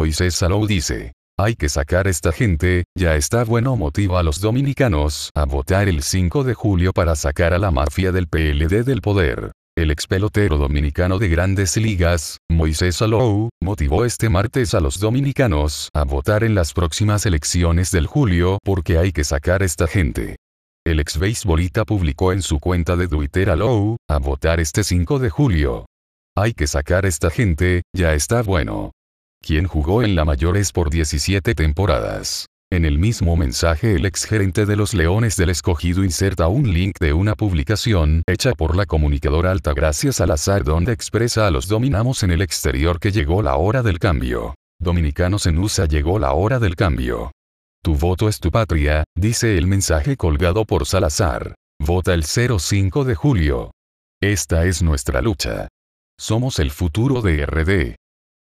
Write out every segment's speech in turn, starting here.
Moisés Salou dice. Hay que sacar esta gente, ya está bueno motiva a los dominicanos a votar el 5 de julio para sacar a la mafia del PLD del poder. El ex pelotero dominicano de grandes ligas, Moisés Salou, motivó este martes a los dominicanos a votar en las próximas elecciones del julio porque hay que sacar esta gente. El ex beisbolita publicó en su cuenta de Twitter a Lowe, a votar este 5 de julio. Hay que sacar esta gente, ya está bueno. Quien jugó en la mayores por 17 temporadas. En el mismo mensaje el ex gerente de los Leones del Escogido inserta un link de una publicación hecha por la comunicadora Altagracia Salazar donde expresa a los dominamos en el exterior que llegó la hora del cambio. Dominicanos en USA llegó la hora del cambio. Tu voto es tu patria, dice el mensaje colgado por Salazar. Vota el 05 de julio. Esta es nuestra lucha. Somos el futuro de RD.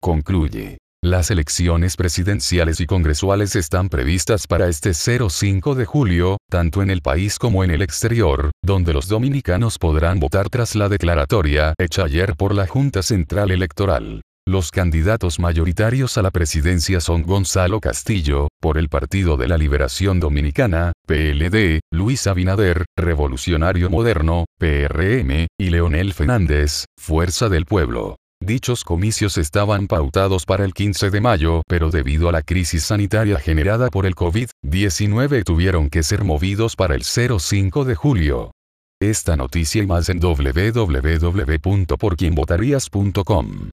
Concluye. Las elecciones presidenciales y congresuales están previstas para este 05 de julio, tanto en el país como en el exterior, donde los dominicanos podrán votar tras la declaratoria hecha ayer por la Junta Central Electoral. Los candidatos mayoritarios a la presidencia son Gonzalo Castillo, por el Partido de la Liberación Dominicana, PLD, Luis Abinader, Revolucionario Moderno, PRM, y Leonel Fernández, Fuerza del Pueblo. Dichos comicios estaban pautados para el 15 de mayo, pero debido a la crisis sanitaria generada por el COVID-19 tuvieron que ser movidos para el 05 de julio. Esta noticia y más en www.porquienvotarías.com.